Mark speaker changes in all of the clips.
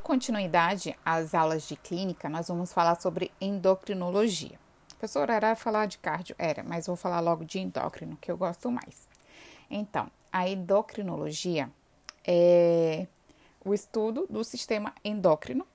Speaker 1: continuidade às aulas de clínica, nós vamos falar sobre endocrinologia. Professora, era falar de cardio? Era, mas vou falar logo de endócrino, que eu gosto mais. Então, a endocrinologia é o estudo do sistema endócrino,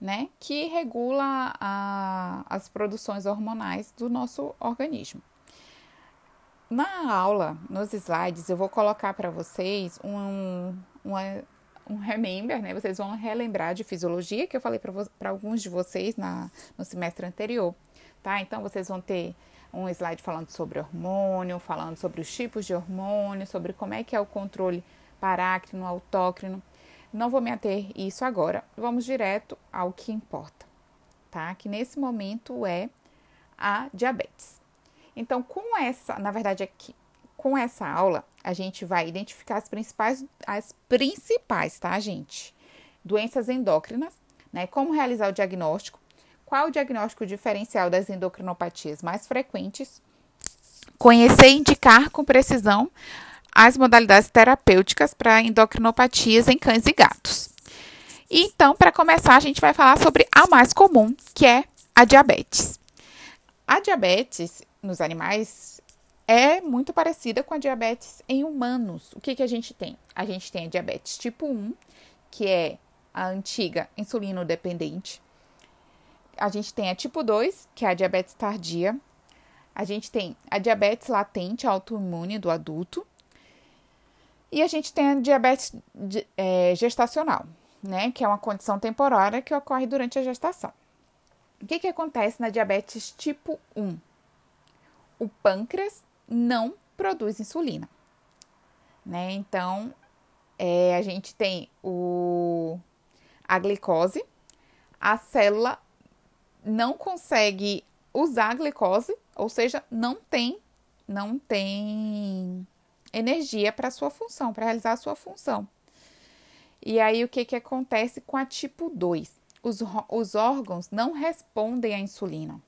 Speaker 1: né, que regula a, as produções hormonais do nosso organismo. Na aula, nos slides, eu vou colocar para vocês um, uma, um remember, né? Vocês vão relembrar de fisiologia que eu falei para alguns de vocês na, no semestre anterior, tá? Então, vocês vão ter um slide falando sobre hormônio, falando sobre os tipos de hormônio, sobre como é que é o controle parácrino, autócrino. Não vou me ater isso agora, vamos direto ao que importa, tá? Que nesse momento é a diabetes. Então, com essa, na verdade, aqui, com essa aula, a gente vai identificar as principais, as principais, tá, gente? Doenças endócrinas, né? Como realizar o diagnóstico, qual o diagnóstico diferencial das endocrinopatias mais frequentes, conhecer e indicar com precisão as modalidades terapêuticas para endocrinopatias em cães e gatos. Então, para começar, a gente vai falar sobre a mais comum, que é a diabetes. A diabetes nos animais é muito parecida com a diabetes em humanos. O que, que a gente tem? A gente tem a diabetes tipo 1, que é a antiga insulino dependente. A gente tem a tipo 2, que é a diabetes tardia. A gente tem a diabetes latente autoimune do adulto. E a gente tem a diabetes é, gestacional, né? Que é uma condição temporária que ocorre durante a gestação. O que, que acontece na diabetes tipo 1? o pâncreas não produz insulina, né? Então, é, a gente tem o, a glicose, a célula não consegue usar a glicose, ou seja, não tem, não tem energia para sua função, para realizar a sua função. E aí, o que, que acontece com a tipo 2? Os, os órgãos não respondem à insulina.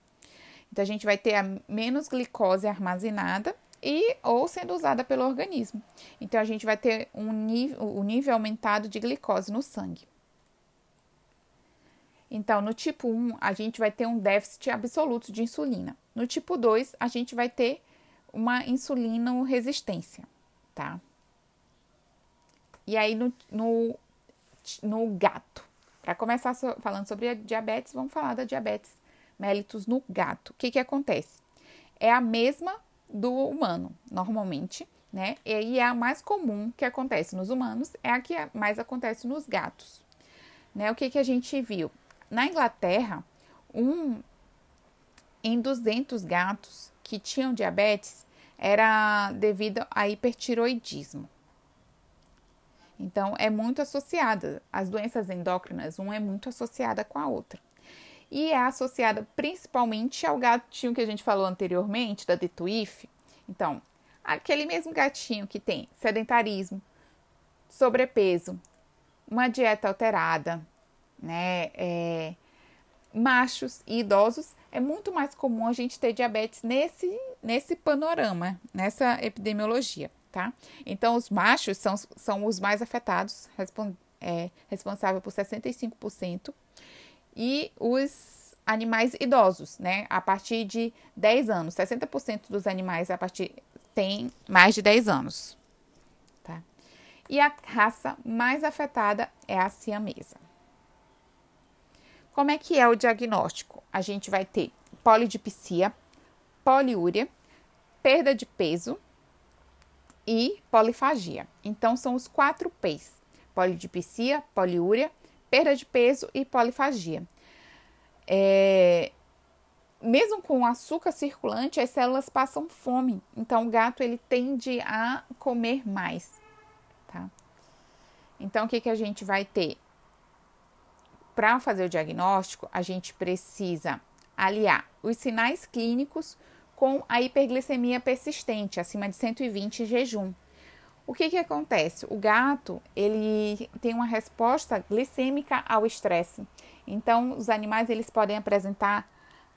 Speaker 1: Então, a gente vai ter menos glicose armazenada e ou sendo usada pelo organismo. Então, a gente vai ter um nível, o nível aumentado de glicose no sangue. Então, no tipo 1, a gente vai ter um déficit absoluto de insulina. No tipo 2, a gente vai ter uma insulino resistência, tá? E aí, no, no, no gato. Para começar falando sobre a diabetes, vamos falar da diabetes mellitus no gato. O que, que acontece? É a mesma do humano, normalmente, né? E aí é a mais comum que acontece nos humanos, é a que mais acontece nos gatos. Né? O que, que a gente viu? Na Inglaterra, um em 200 gatos que tinham diabetes era devido a hipertiroidismo. Então, é muito associada, as doenças endócrinas, uma é muito associada com a outra e é associada principalmente ao gatinho que a gente falou anteriormente, da The Twif. Então, aquele mesmo gatinho que tem sedentarismo, sobrepeso, uma dieta alterada, né? É, machos e idosos, é muito mais comum a gente ter diabetes nesse, nesse panorama, nessa epidemiologia, tá? Então, os machos são, são os mais afetados, respon, é, responsável por 65%, e os animais idosos, né? A partir de 10 anos. 60% dos animais a partir tem mais de 10 anos. Tá? E a raça mais afetada é a siamesa. Como é que é o diagnóstico? A gente vai ter polidipsia, poliúria, perda de peso e polifagia. Então são os quatro P's: polidipsia, poliúria, perda de peso e polifagia. É, mesmo com açúcar circulante, as células passam fome. Então, o gato ele tende a comer mais, tá? Então, o que, que a gente vai ter? Para fazer o diagnóstico, a gente precisa aliar os sinais clínicos com a hiperglicemia persistente, acima de 120 jejum. O que, que acontece? O gato ele tem uma resposta glicêmica ao estresse. Então, os animais eles podem apresentar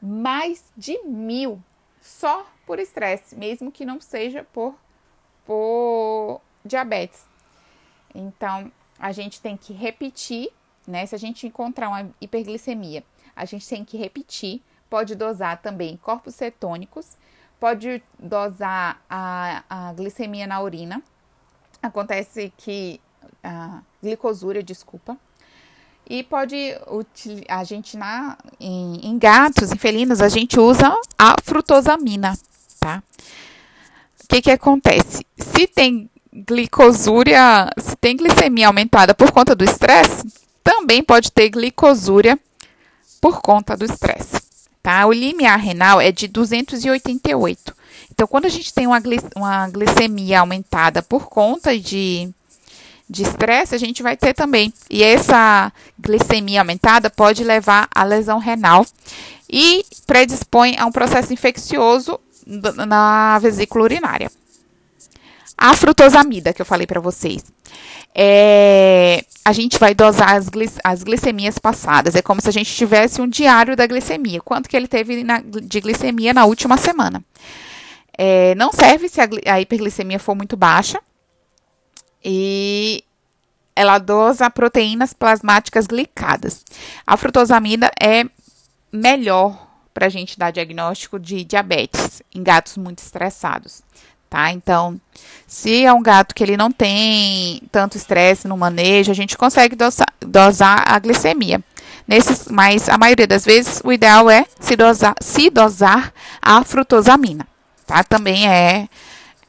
Speaker 1: mais de mil só por estresse, mesmo que não seja por, por diabetes. Então, a gente tem que repetir né? Se a gente encontrar uma hiperglicemia, a gente tem que repetir. Pode dosar também corpos cetônicos, pode dosar a, a glicemia na urina. Acontece que a glicosúria, desculpa. E pode a gente na em, em gatos, em felinos, a gente usa a frutosamina, tá? O que que acontece? Se tem glicosúria, se tem glicemia aumentada por conta do estresse, também pode ter glicosúria por conta do estresse, tá? O limiar renal é de 288. Então, quando a gente tem uma, uma glicemia aumentada por conta de de estresse, a gente vai ter também. E essa glicemia aumentada pode levar à lesão renal e predispõe a um processo infeccioso na vesícula urinária. A frutosamida que eu falei para vocês. É, a gente vai dosar as, as, glicemias passadas. É como se a gente tivesse um diário da glicemia. Quanto que ele teve na, de glicemia na última semana. É, não serve se a, a hiperglicemia for muito baixa. E ela dosa proteínas plasmáticas glicadas. A frutosamida é melhor para a gente dar diagnóstico de diabetes em gatos muito estressados tá? Então, se é um gato que ele não tem tanto estresse no manejo, a gente consegue dosar, dosar a glicemia. Nesses, mas a maioria das vezes o ideal é se dosar, se dosar a frutosamina, tá? Também é,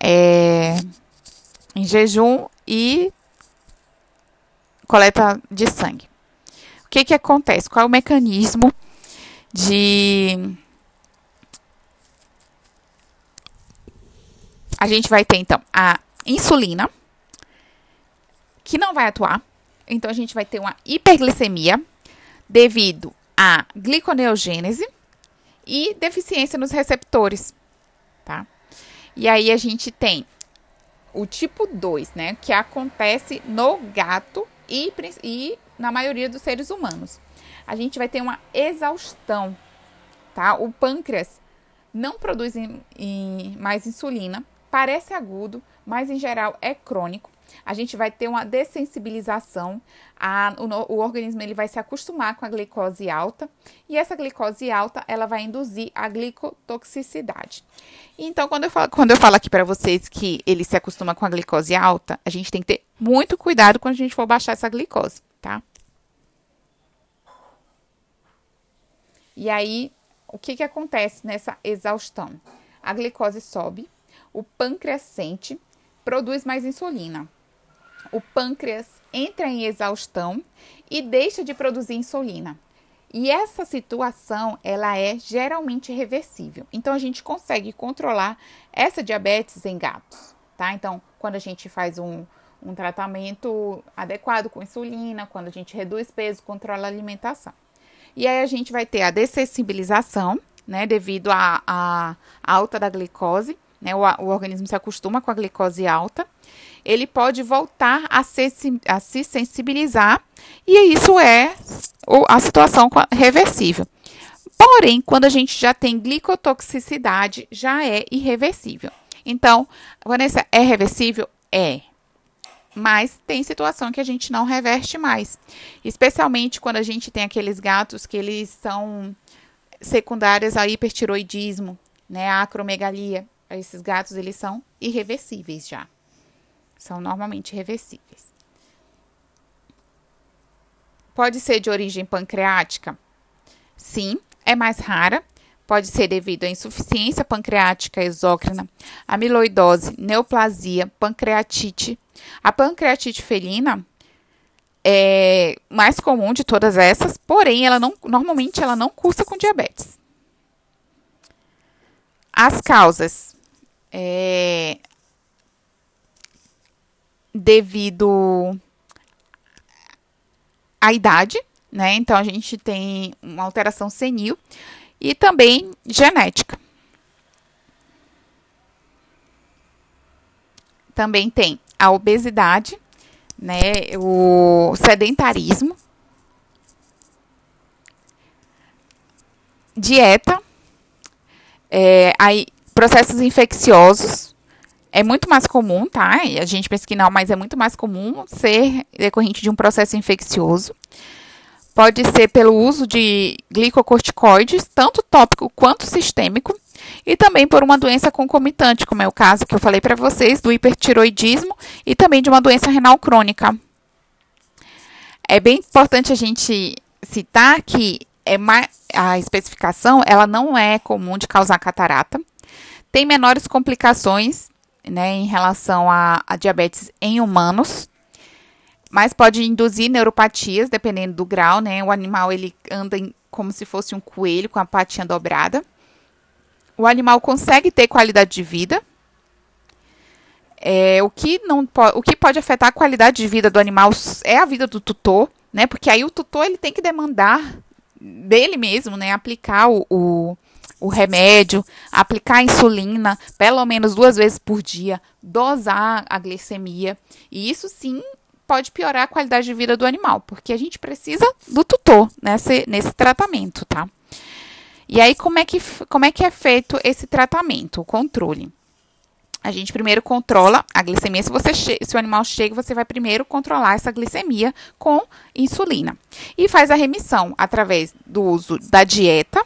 Speaker 1: é em jejum e coleta de sangue. O que que acontece? Qual é o mecanismo de a gente vai ter então a insulina, que não vai atuar. Então a gente vai ter uma hiperglicemia devido à gliconeogênese e deficiência nos receptores, tá? E aí a gente tem o tipo 2, né, que acontece no gato e, e na maioria dos seres humanos. A gente vai ter uma exaustão, tá? O pâncreas não produz in, in, mais insulina Parece agudo, mas em geral é crônico. A gente vai ter uma dessensibilização, a, o, o, organismo ele vai se acostumar com a glicose alta e essa glicose alta ela vai induzir a glicotoxicidade. Então, quando eu falo, quando eu falo aqui para vocês que ele se acostuma com a glicose alta, a gente tem que ter muito cuidado quando a gente for baixar essa glicose, tá? E aí, o que, que acontece nessa exaustão? A glicose sobe, o pâncreas sente, produz mais insulina. O pâncreas entra em exaustão e deixa de produzir insulina. E essa situação, ela é geralmente reversível. Então a gente consegue controlar essa diabetes em gatos, tá? Então, quando a gente faz um, um tratamento adequado com insulina, quando a gente reduz peso, controla a alimentação. E aí a gente vai ter a dessensibilização, né, devido à alta da glicose né, o, o, organismo se acostuma com a glicose alta, ele pode voltar a, se, a se sensibilizar e isso é a situação reversível. Porém, quando a gente já tem glicotoxicidade, já é irreversível. Então, Vanessa, é reversível? É. Mas tem situação que a gente não reverte mais. Especialmente quando a gente tem aqueles gatos que eles são secundários ao hipertiroidismo, né, a acromegalia. Esses gatos, eles são irreversíveis já. São normalmente reversíveis. Pode ser de origem pancreática? Sim, é mais rara. Pode ser devido à insuficiência pancreática exócrina, amiloidose, neoplasia, pancreatite. A pancreatite felina é mais comum de todas essas, porém, ela não, normalmente ela não cursa com diabetes. As causas é, devido à idade, né? Então a gente tem uma alteração senil e também genética. Também tem a obesidade, né? O sedentarismo, dieta, é, aí Processos infecciosos é muito mais comum, tá? A gente pensa que não, mas é muito mais comum ser decorrente de um processo infeccioso. pode ser pelo uso de glicocorticoides, tanto tópico quanto sistêmico, e também por uma doença concomitante, como é o caso que eu falei para vocês do hipertiroidismo e também de uma doença renal crônica. É bem importante a gente citar que é mais, a especificação ela não é comum de causar catarata, tem menores complicações né, em relação a, a diabetes em humanos, mas pode induzir neuropatias dependendo do grau, né? O animal ele anda em, como se fosse um coelho com a patinha dobrada. O animal consegue ter qualidade de vida. É, o, que não o que pode afetar a qualidade de vida do animal é a vida do tutor, né? Porque aí o tutor ele tem que demandar dele mesmo, né? Aplicar o, o, o remédio, aplicar insulina pelo menos duas vezes por dia, dosar a glicemia. E isso sim pode piorar a qualidade de vida do animal, porque a gente precisa do tutor nesse, nesse tratamento, tá? E aí, como é, que, como é que é feito esse tratamento, o controle? A gente primeiro controla a glicemia. Se, você se o animal chega, você vai primeiro controlar essa glicemia com insulina. E faz a remissão através do uso da dieta,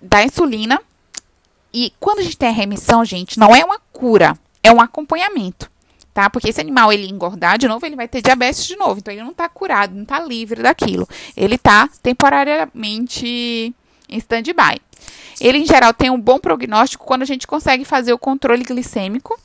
Speaker 1: da insulina. E quando a gente tem a remissão, gente, não é uma cura, é um acompanhamento tá? Porque esse animal ele engordar de novo, ele vai ter diabetes de novo. Então ele não está curado, não está livre daquilo. Ele está temporariamente em stand-by. Ele, em geral, tem um bom prognóstico quando a gente consegue fazer o controle glicêmico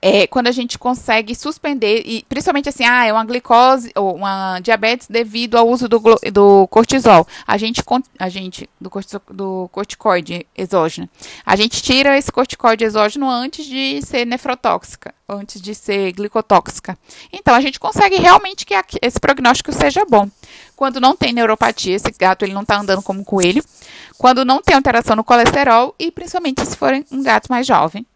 Speaker 1: é, quando a gente consegue suspender, e principalmente assim, ah, é uma glicose ou uma diabetes devido ao uso do, do cortisol. A gente, a gente do, do corticoide exógeno. A gente tira esse corticoide exógeno antes de ser nefrotóxica, antes de ser glicotóxica. Então, a gente consegue realmente que esse prognóstico seja bom. Quando não tem neuropatia, esse gato ele não está andando como um coelho. Quando não tem alteração no colesterol e principalmente se for um gato mais jovem.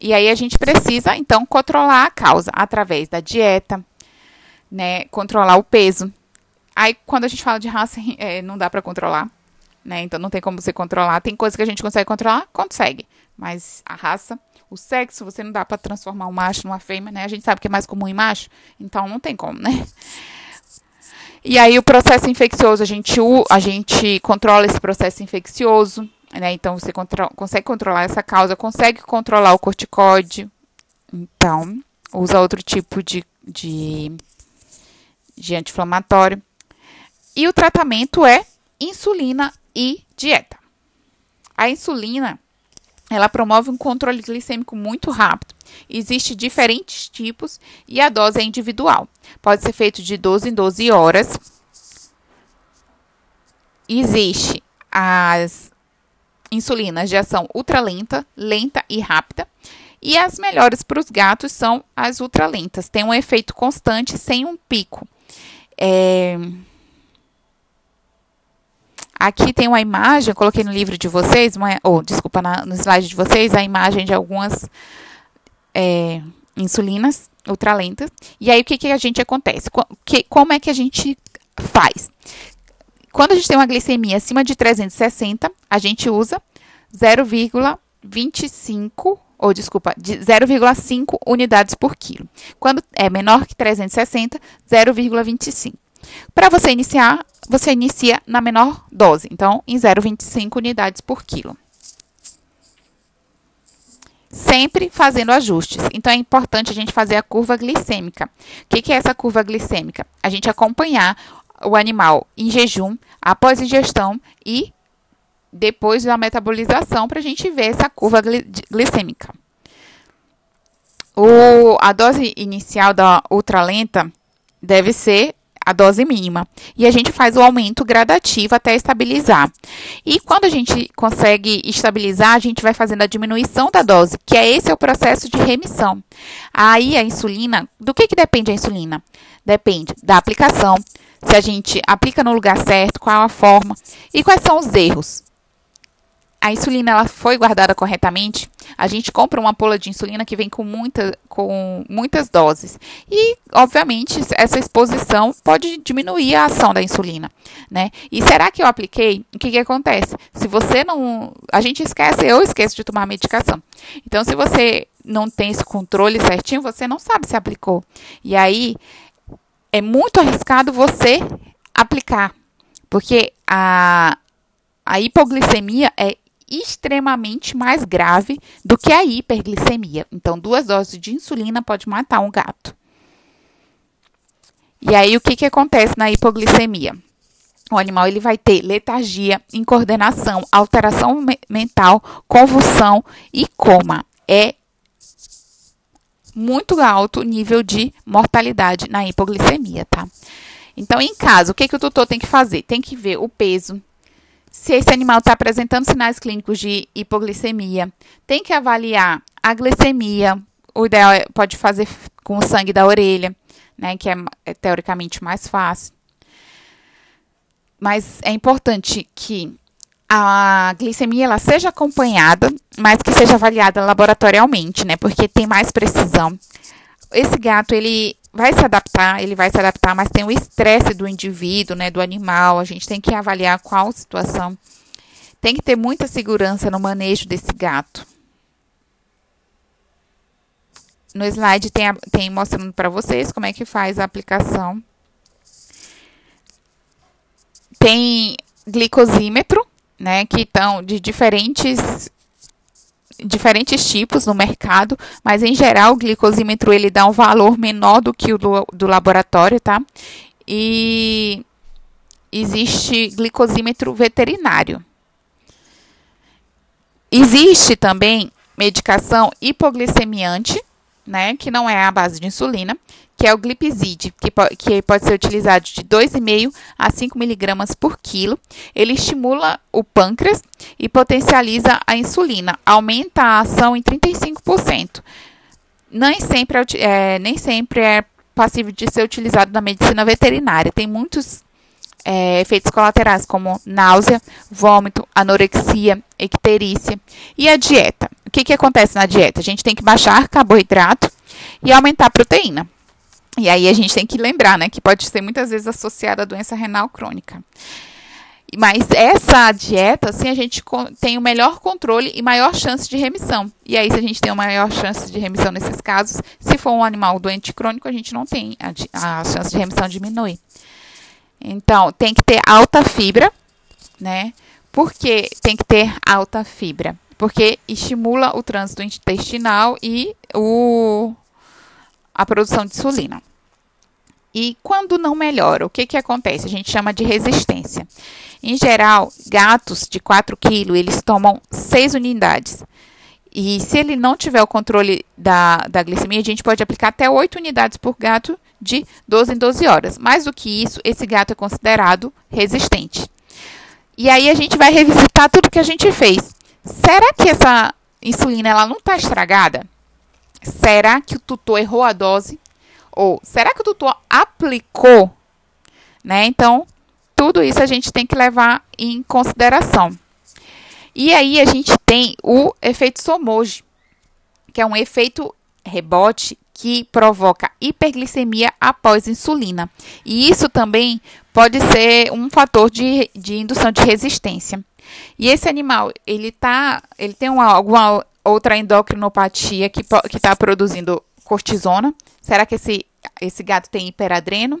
Speaker 1: E aí a gente precisa, então, controlar a causa através da dieta, né? Controlar o peso. Aí, quando a gente fala de raça, é, não dá para controlar, né? Então, não tem como você controlar. Tem coisas que a gente consegue controlar? Consegue. Mas a raça, o sexo, você não dá para transformar um macho numa fêmea, né? A gente sabe que é mais comum em macho, então não tem como, né? E aí, o processo infeccioso, a gente, a gente controla esse processo infeccioso, né? Então você contro consegue controlar essa causa, consegue controlar o corticóide. Então, usa outro tipo de, de, de anti-inflamatório. E o tratamento é insulina e dieta. A insulina, ela promove um controle glicêmico muito rápido. Existem diferentes tipos e a dose é individual. Pode ser feito de 12 em 12 horas. Existe as insulinas de ação ultralenta, lenta e rápida. E as melhores para os gatos são as ultralentas. Tem um efeito constante sem um pico. É... Aqui tem uma imagem, coloquei no livro de vocês, uma, ou desculpa, na, no slide de vocês, a imagem de algumas é, insulinas ultralentas. E aí o que, que a gente acontece? Que, como é que a gente faz? Quando a gente tem uma glicemia acima de 360, a gente usa 0,25 ou desculpa, de 0,5 unidades por quilo. Quando é menor que 360, 0,25. Para você iniciar, você inicia na menor dose, então em 0,25 unidades por quilo. Sempre fazendo ajustes. Então é importante a gente fazer a curva glicêmica. O que, que é essa curva glicêmica? A gente acompanhar o animal em jejum, após ingestão e depois da metabolização para a gente ver essa curva glicêmica. O, a dose inicial da ultralenta deve ser a dose mínima. E a gente faz o aumento gradativo até estabilizar. E quando a gente consegue estabilizar, a gente vai fazendo a diminuição da dose, que é esse é o processo de remissão. Aí a insulina, do que, que depende a insulina? Depende da aplicação, se a gente aplica no lugar certo, qual a forma e quais são os erros. A insulina ela foi guardada corretamente. A gente compra uma pola de insulina que vem com, muita, com muitas doses. E, obviamente, essa exposição pode diminuir a ação da insulina, né? E será que eu apliquei? O que, que acontece? Se você não. A gente esquece, eu esqueço de tomar medicação. Então, se você não tem esse controle certinho, você não sabe se aplicou. E aí, é muito arriscado você aplicar, porque a, a hipoglicemia é extremamente mais grave do que a hiperglicemia. Então, duas doses de insulina pode matar um gato. E aí, o que, que acontece na hipoglicemia? O animal ele vai ter letargia, incoordenação, alteração me mental, convulsão e coma. É muito alto nível de mortalidade na hipoglicemia, tá? Então, em casa, o que, que o tutor tem que fazer? Tem que ver o peso, se esse animal está apresentando sinais clínicos de hipoglicemia, tem que avaliar a glicemia. O ideal é, pode fazer com o sangue da orelha, né, que é, é teoricamente mais fácil. Mas é importante que a glicemia ela seja acompanhada, mas que seja avaliada laboratorialmente, né? Porque tem mais precisão. Esse gato ele vai se adaptar, ele vai se adaptar, mas tem o estresse do indivíduo, né, do animal. A gente tem que avaliar qual situação. Tem que ter muita segurança no manejo desse gato. No slide tem, tem mostrando para vocês como é que faz a aplicação. Tem glicosímetro, né, que estão de diferentes diferentes tipos no mercado, mas em geral o glicosímetro ele dá um valor menor do que o do, do laboratório, tá? E existe glicosímetro veterinário. Existe também medicação hipoglicemiante, né, que não é a base de insulina, que é o glipizide, que, po que pode ser utilizado de 2,5 a 5 miligramas por quilo. Ele estimula o pâncreas e potencializa a insulina, aumenta a ação em 35%. Nem sempre é, é, nem sempre é passível de ser utilizado na medicina veterinária. Tem muitos é, efeitos colaterais, como náusea, vômito, anorexia, icterícia. E a dieta? O que, que acontece na dieta? A gente tem que baixar carboidrato e aumentar a proteína. E aí a gente tem que lembrar, né, que pode ser muitas vezes associada à doença renal crônica. Mas essa dieta, assim, a gente tem o melhor controle e maior chance de remissão. E aí, se a gente tem uma maior chance de remissão nesses casos, se for um animal doente crônico, a gente não tem a, a chance de remissão diminuir. Então, tem que ter alta fibra, né? Por que tem que ter alta fibra? Porque estimula o trânsito intestinal e o, a produção de insulina. E quando não melhora, o que, que acontece? A gente chama de resistência. Em geral, gatos de 4 quilos, eles tomam 6 unidades. E se ele não tiver o controle da, da glicemia, a gente pode aplicar até 8 unidades por gato de 12 em 12 horas. Mais do que isso, esse gato é considerado resistente. E aí a gente vai revisitar tudo que a gente fez. Será que essa insulina ela não está estragada? Será que o tutor errou a dose? Ou será que o tutor aplicou? Né? Então, tudo isso a gente tem que levar em consideração. E aí a gente tem o efeito Somoji, que é um efeito rebote que provoca hiperglicemia após insulina. E isso também pode ser um fator de, de indução de resistência. E esse animal, ele tá, ele tem uma, alguma outra endocrinopatia que está produzindo cortisona. Será que esse, esse gato tem hiperadreno?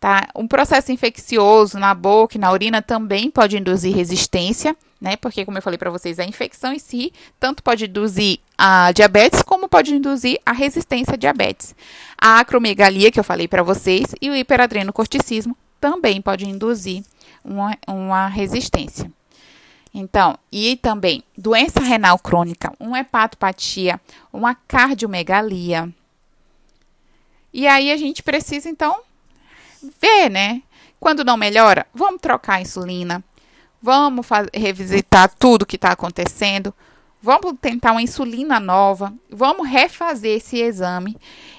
Speaker 1: Tá? Um processo infeccioso na boca e na urina também pode induzir resistência, né? Porque, como eu falei para vocês, a infecção em si tanto pode induzir a diabetes como pode induzir a resistência à diabetes. A acromegalia, que eu falei para vocês, e o hiperadrenocorticismo também pode induzir uma, uma resistência. Então, e também doença renal crônica, uma hepatopatia, uma cardiomegalia. E aí a gente precisa então ver, né? Quando não melhora, vamos trocar a insulina, vamos revisitar tudo que está acontecendo, vamos tentar uma insulina nova, vamos refazer esse exame.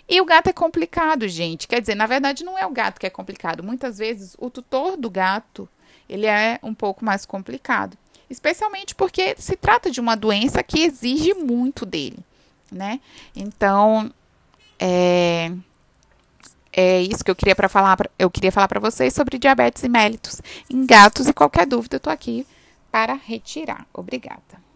Speaker 1: E o gato é complicado, gente. Quer dizer, na verdade, não é o gato que é complicado. Muitas vezes o tutor do gato ele é um pouco mais complicado especialmente porque se trata de uma doença que exige muito dele, né? Então, é, é isso que eu queria para falar, eu queria falar para vocês sobre diabetes mellitus em gatos e qualquer dúvida eu tô aqui para retirar. Obrigada.